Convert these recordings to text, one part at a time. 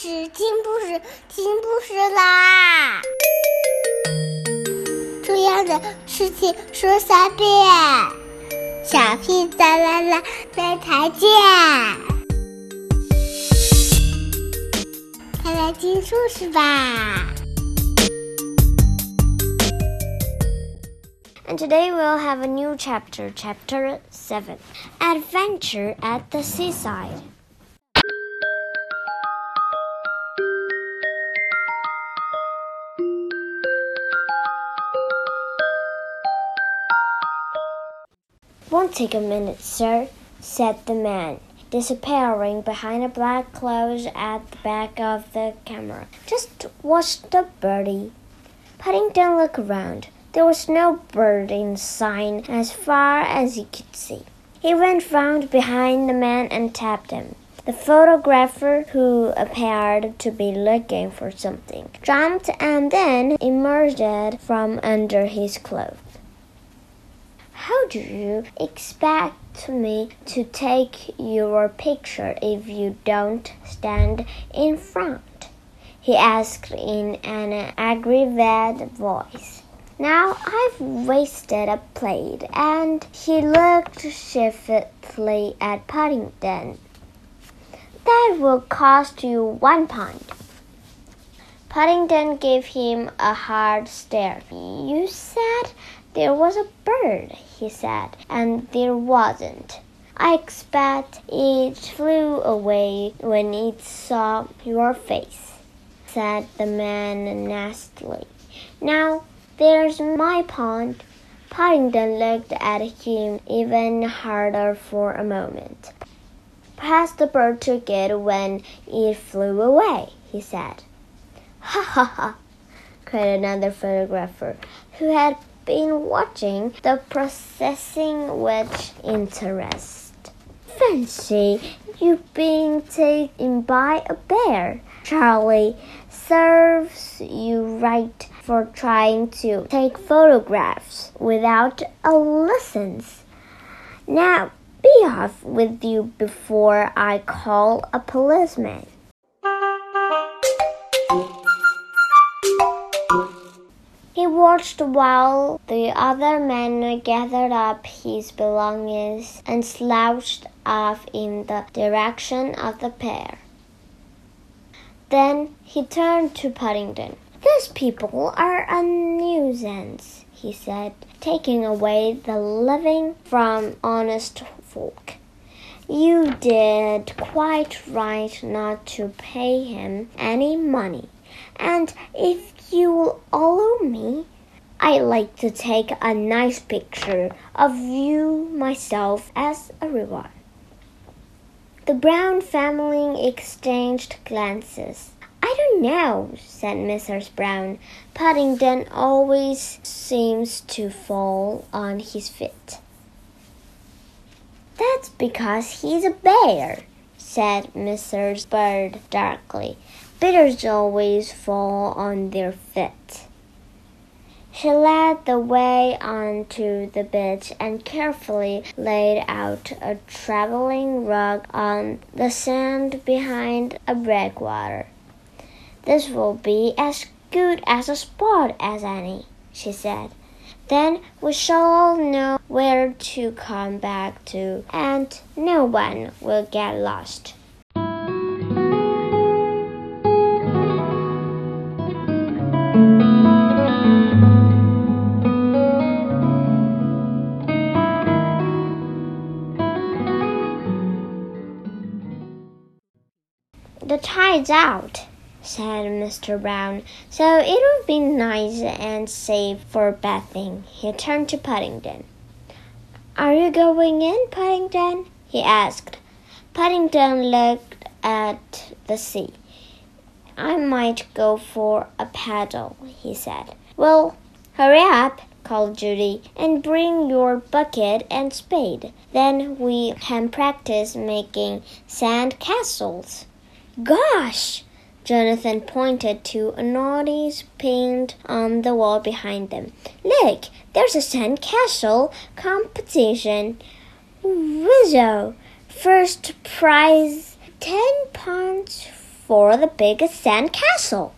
事，听故事，听故事啦！重要的事情说三遍，小屁哒啦啦，明天见！快来听故事吧！ And today we'll have a new chapter, chapter 7 Adventure at the Seaside. Won't take a minute, sir, said the man, disappearing behind a black cloud at the back of the camera. Just watch the birdie. Paddington looked around. There was no bird in sight as far as he could see. He went round behind the man and tapped him. The photographer, who appeared to be looking for something, jumped and then emerged from under his clothes. How do you expect me to take your picture if you don't stand in front? he asked in an aggravated voice. Now I've wasted a plate, and he looked sheepishly at Paddington. That will cost you one pound. Paddington gave him a hard stare. You said there was a bird, he said, and there wasn't. I expect it flew away when it saw your face, said the man nastily. Now there's my pond. Paddington looked at him even harder for a moment. Perhaps the bird took it when it flew away, he said. Ha ha ha, cried another photographer who had been watching the processing with interest. Fancy you being taken by a bear. Charlie serves you right for trying to take photographs without a license. Now be off with you before I call a policeman. Watched while the other man gathered up his belongings and slouched off in the direction of the pair. Then he turned to Paddington. These people are a nuisance, he said, taking away the living from honest folk. You did quite right not to pay him any money, and if you'll allow me, I'd like to take a nice picture of you myself as a reward. The Brown family exchanged glances. I don't know, said Mrs. Brown. Paddington always seems to fall on his feet. That's because he's a bear, said Mrs. Bird darkly. Bears always fall on their feet. She led the way onto the beach and carefully laid out a traveling rug on the sand behind a breakwater. This will be as good as a spot as any, she said. Then we shall all know where to come back to, and no one will get lost. The tide's out, said Mr. Brown, so it'll be nice and safe for bathing. He turned to Paddington. Are you going in, Paddington? he asked. Paddington looked at the sea. I might go for a paddle, he said. Well, hurry up, called Judy, and bring your bucket and spade. Then we can practice making sand castles. Gosh! Jonathan pointed to a notice pinned on the wall behind them. Look, there's a sandcastle competition. Wizzo! First prize ten pounds for the biggest sandcastle.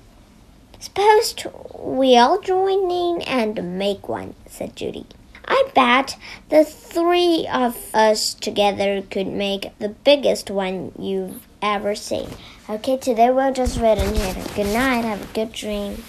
Suppose we all join in and make one, said Judy. I bet the three of us together could make the biggest one you've ever seen. Okay, today we'll just read in here. Good night. Have a good dream.